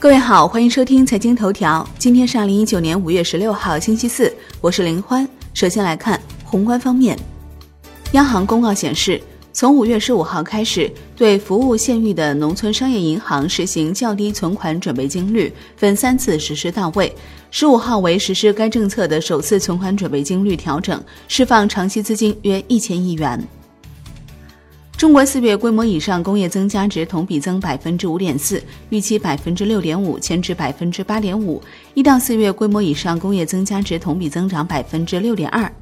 各位好，欢迎收听财经头条。今天是二零一九年五月十六号，星期四，我是林欢。首先来看宏观方面，央行公告显示，从五月十五号开始，对服务县域的农村商业银行实行较低存款准备金率，分三次实施到位。十五号为实施该政策的首次存款准备金率调整，释放长期资金约一千亿元。中国四月规模以上工业增加值同比增百分之五点四，预期百分之六点五，前值百分之八点五。一到四月规模以上工业增加值同比增长百分之六点二。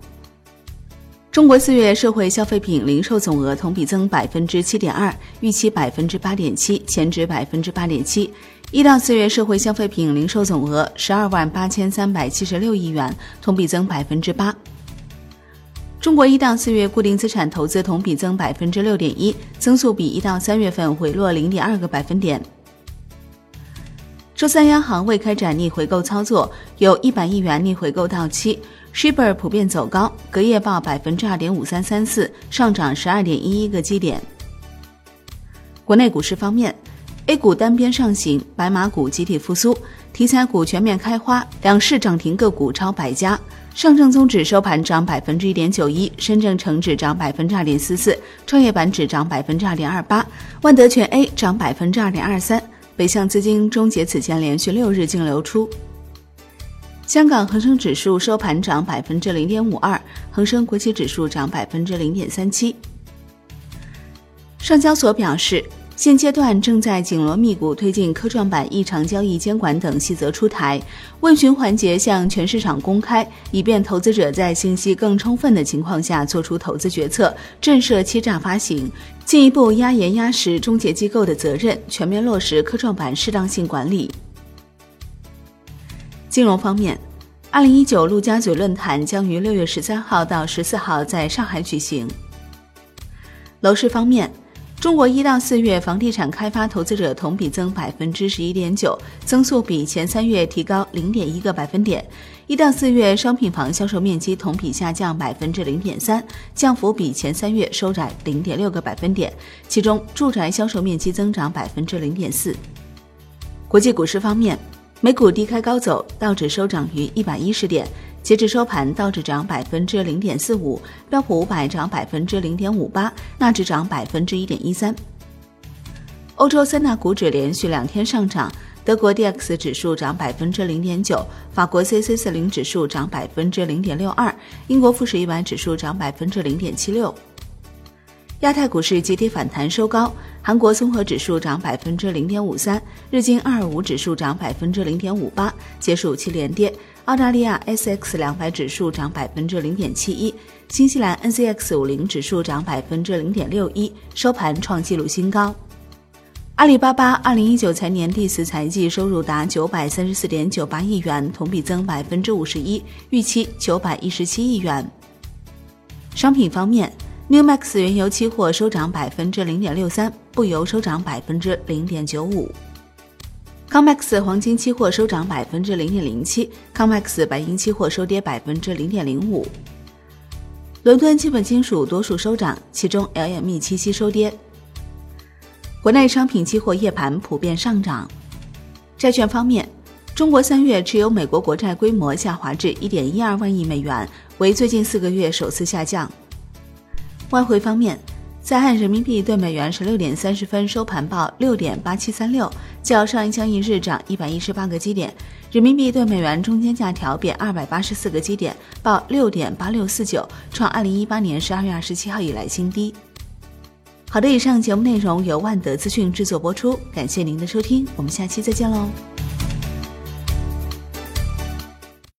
中国四月社会消费品零售总额同比增百分之七点二，预期百分之八点七，前值百分之八点七。一到四月社会消费品零售总额十二万八千三百七十六亿元，同比增百分之八。中国一到四月固定资产投资同比增百分之六点一，增速比一到三月份回落零点二个百分点。周三央行未开展逆回购操作，有一百亿元逆回购到期，Shibor 普遍走高，隔夜报百分之二点五三三四，上涨十二点一一个基点。国内股市方面，A 股单边上行，白马股集体复苏，题材股全面开花，两市涨停个股超百家。上证综指收盘涨百分之一点九一，深证成指涨百分之二点四四，创业板指涨百分之二点二八，万德全 A 涨百分之二点二三。北向资金终结此前连续六日净流出。香港恒生指数收盘涨百分之零点五二，恒生国企指数涨百分之零点三七。上交所表示。现阶段正在紧锣密鼓推进科创板异常交易监管等细则出台，问询环节向全市场公开，以便投资者在信息更充分的情况下做出投资决策，震慑欺诈发行，进一步压严压实中介机构的责任，全面落实科创板适当性管理。金融方面，二零一九陆家嘴论坛将于六月十三号到十四号在上海举行。楼市方面。中国一到四月房地产开发投资者同比增百分之十一点九，增速比前三月提高零点一个百分点。一到四月商品房销售面积同比下降百分之零点三，降幅比前三月收窄零点六个百分点。其中住宅销售面积增长百分之零点四。国际股市方面，美股低开高走，道指收涨于一百一十点。截至收盘，道指涨百分之零点四五，标普五百涨百分之零点五八，纳指涨百分之一点一三。欧洲三大股指连续两天上涨，德国 D X 指数涨百分之零点九，法国 C C 四零指数涨百分之零点六二，英国富时一百指数涨百分之零点七六。亚太股市集体反弹收高，韩国综合指数涨百分之零点五三，日经二二五指数涨百分之零点五八，结束七连跌。澳大利亚 S X 两百指数涨百分之零点七一，新西兰 N C X 五零指数涨百分之零点六一，收盘创纪录新高。阿里巴巴二零一九财年第四财季收入达九百三十四点九八亿元，同比增百分之五十一，预期九百一十七亿元。商品方面。New Max 原油期货收涨百分之零点六三，布油收涨百分之零点九五。Comex 黄金期货收涨百分之零点零七，Comex 白银期货收跌百分之零点零五。伦敦基本金属多数收涨，其中 LME 七夕收跌。国内商品期货夜盘普遍上涨。债券方面，中国三月持有美国国债规模下滑至一点一二万亿美元，为最近四个月首次下降。外汇方面，在岸人民币对美元十六点三十分收盘报六点八七三六，较上一交易日涨一百一十八个基点。人民币对美元中间价调贬二百八十四个基点，报六点八六四九，创二零一八年十二月二十七号以来新低。好的，以上节目内容由万德资讯制作播出，感谢您的收听，我们下期再见喽。